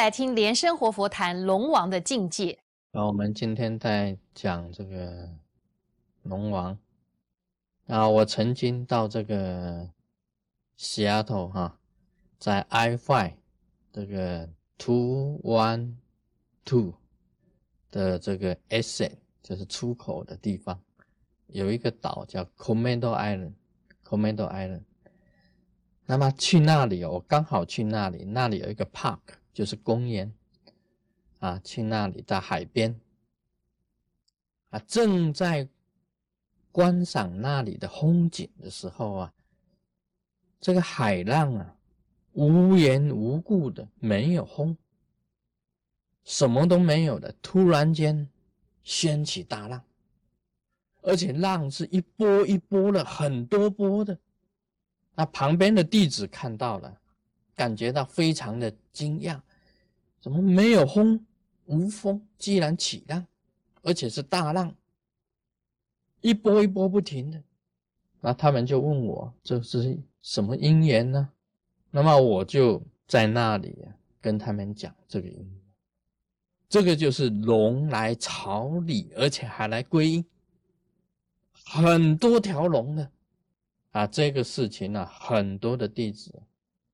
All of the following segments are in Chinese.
来听莲生活佛谈龙王的境界。然后我们今天在讲这个龙王。啊，我曾经到这个西雅图哈，在 I Five 这个 Two One Two 的这个 Exit 就是出口的地方，有一个岛叫 Commando Island，Commando Island。那么去那里哦，我刚好去那里，那里有一个 park，就是公园啊。去那里在海边啊，正在观赏那里的风景的时候啊，这个海浪啊，无缘无故的没有风，什么都没有的，突然间掀起大浪，而且浪是一波一波的，很多波的。那旁边的弟子看到了，感觉到非常的惊讶，怎么没有风无风，居然起浪，而且是大浪，一波一波不停的。那他们就问我这是什么因缘呢？那么我就在那里跟他们讲这个因缘，这个就是龙来朝礼，而且还来皈依，很多条龙的。啊，这个事情呢，很多的弟子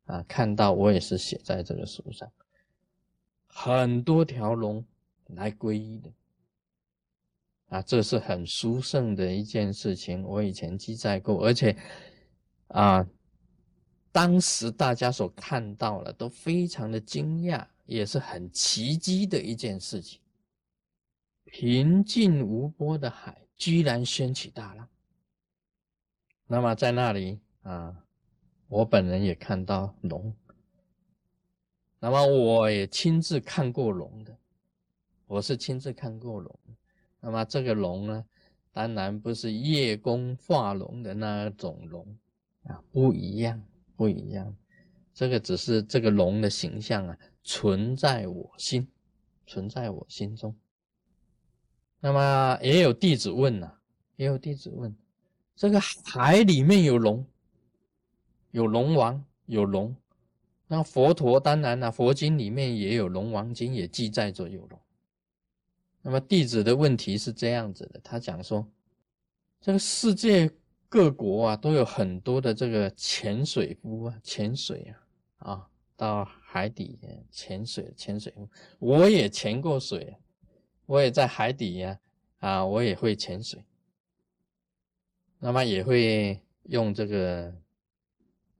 啊看到，我也是写在这个书上，很多条龙来皈依的，啊，这是很殊胜的一件事情，我以前记载过，而且啊，当时大家所看到了都非常的惊讶，也是很奇迹的一件事情，平静无波的海居然掀起大浪。那么在那里啊，我本人也看到龙。那么我也亲自看过龙的，我是亲自看过龙。那么这个龙呢，当然不是叶公化龙的那种龙啊，不一样，不一样。这个只是这个龙的形象啊，存在我心，存在我心中。那么也有弟子问呐，也有弟子问。这个海里面有龙，有龙王，有龙。那佛陀当然了，佛经里面也有龙王经，也记载着有龙。那么弟子的问题是这样子的，他讲说，这个世界各国啊，都有很多的这个潜水夫啊，潜水啊，啊，到海底潜水，潜水，我也潜过水，我也在海底呀，啊，我也会潜水。那么也会用这个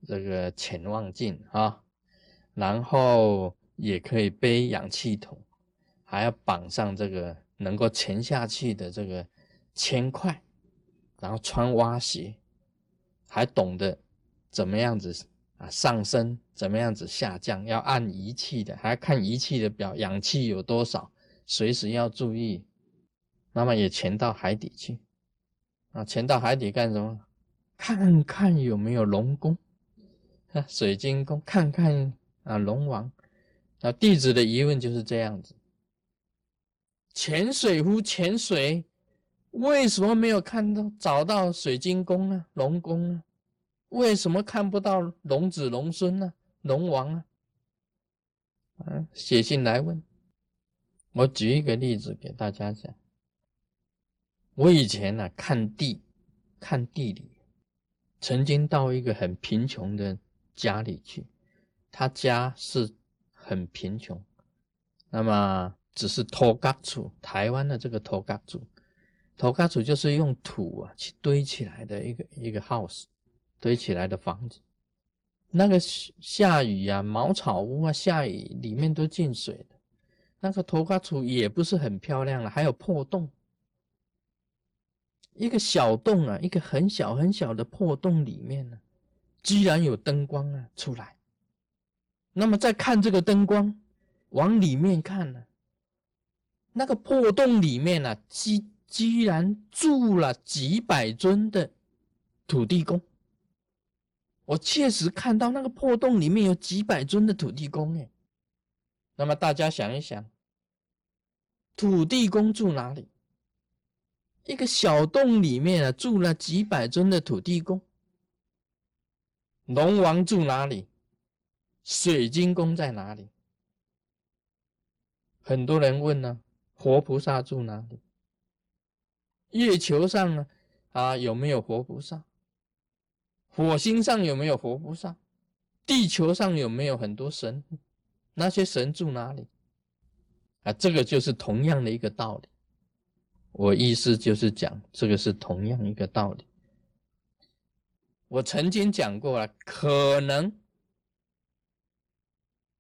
这个潜望镜啊，然后也可以背氧气筒，还要绑上这个能够潜下去的这个铅块，然后穿蛙鞋，还懂得怎么样子啊上升，怎么样子下降，要按仪器的，还要看仪器的表，氧气有多少，随时要注意。那么也潜到海底去。啊，潜到海底干什么？看看有没有龙宫，啊，水晶宫，看看啊，龙王。那弟子的疑问就是这样子：潜水夫潜水，为什么没有看到找到水晶宫呢？龙宫呢？为什么看不到龙子龙孙呢？龙王啊？啊，写信来问。我举一个例子给大家讲。我以前呢看地，看地理，曾经到一个很贫穷的家里去，他家是很贫穷，那么只是托嘎厝，台湾的这个托嘎厝，托嘎厝就是用土啊去堆起来的一个一个 house，堆起来的房子，那个下雨啊，茅草屋啊，下雨里面都进水的，那个托嘎厝也不是很漂亮了，还有破洞。一个小洞啊，一个很小很小的破洞里面呢，居然有灯光啊出来。那么再看这个灯光，往里面看呢，那个破洞里面呢，居居然住了几百尊的土地公。我确实看到那个破洞里面有几百尊的土地公哎。那么大家想一想，土地公住哪里？一个小洞里面啊，住了几百尊的土地公。龙王住哪里？水晶宫在哪里？很多人问呢，活菩萨住哪里？月球上呢？啊，有没有活菩萨？火星上有没有活菩萨？地球上有没有很多神？那些神住哪里？啊，这个就是同样的一个道理。我意思就是讲，这个是同样一个道理。我曾经讲过了，可能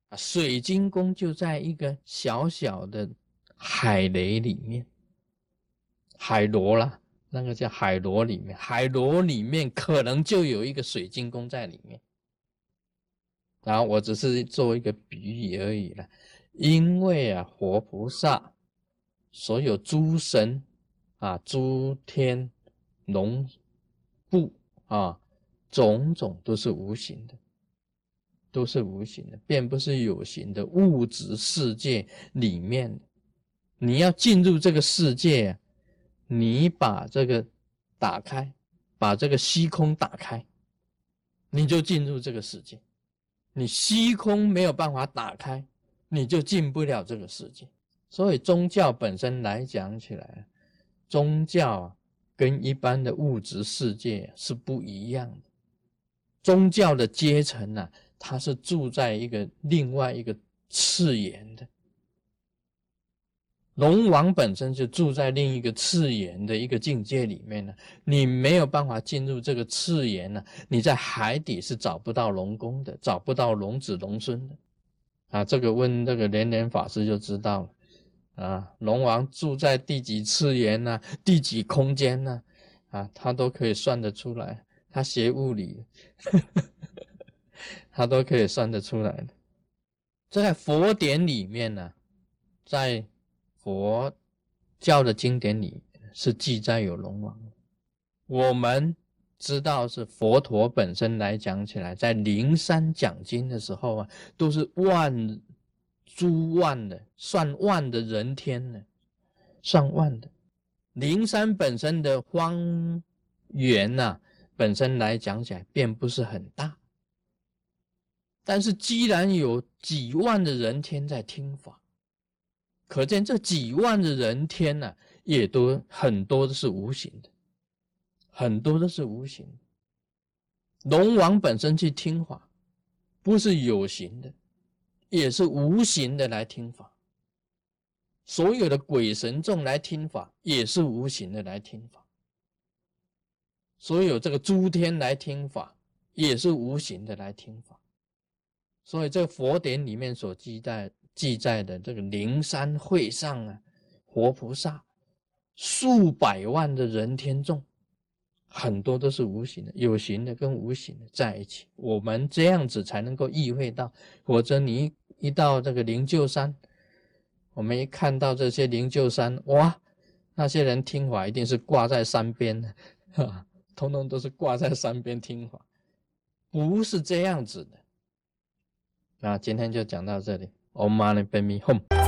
啊，水晶宫就在一个小小的海雷里面，海螺啦，那个叫海螺里面，海螺里面可能就有一个水晶宫在里面。然后我只是做一个比喻而已了，因为啊，活菩萨，所有诸神啊，诸天龙部啊。种种都是无形的，都是无形的，并不是有形的物质世界里面。你要进入这个世界，你把这个打开，把这个虚空打开，你就进入这个世界。你虚空没有办法打开，你就进不了这个世界。所以宗教本身来讲起来，宗教，跟一般的物质世界是不一样的。宗教的阶层呢，他是住在一个另外一个次元的。龙王本身就住在另一个次元的一个境界里面呢，你没有办法进入这个次元呢，你在海底是找不到龙宫的，找不到龙子龙孙的。啊，这个问这个连连法师就知道了。啊，龙王住在第几次元呢？第几空间呢？啊，他都可以算得出来。他学物理，他都可以算得出来的。在佛典里面呢，在佛教的经典里是记载有龙王。我们知道是佛陀本身来讲起来，在灵山讲经的时候啊，都是万诸万的，算万的人天呢，上万的。灵山本身的荒原呐。本身来讲起来并不是很大，但是既然有几万的人天在听法，可见这几万的人天呢，也都很多都是无形的，很多都是无形的。龙王本身去听法，不是有形的，也是无形的来听法。所有的鬼神众来听法，也是无形的来听法。所有这个诸天来听法，也是无形的来听法。所以这佛典里面所记载记载的这个灵山会上啊，活菩萨数百万的人天众，很多都是无形的，有形的跟无形的在一起。我们这样子才能够意会到，否则你一到这个灵鹫山，我们一看到这些灵鹫山，哇，那些人听法一定是挂在山边的，哈。通通都是挂在山边听法，不是这样子的。那今天就讲到这里。Om Mani Padme Hum。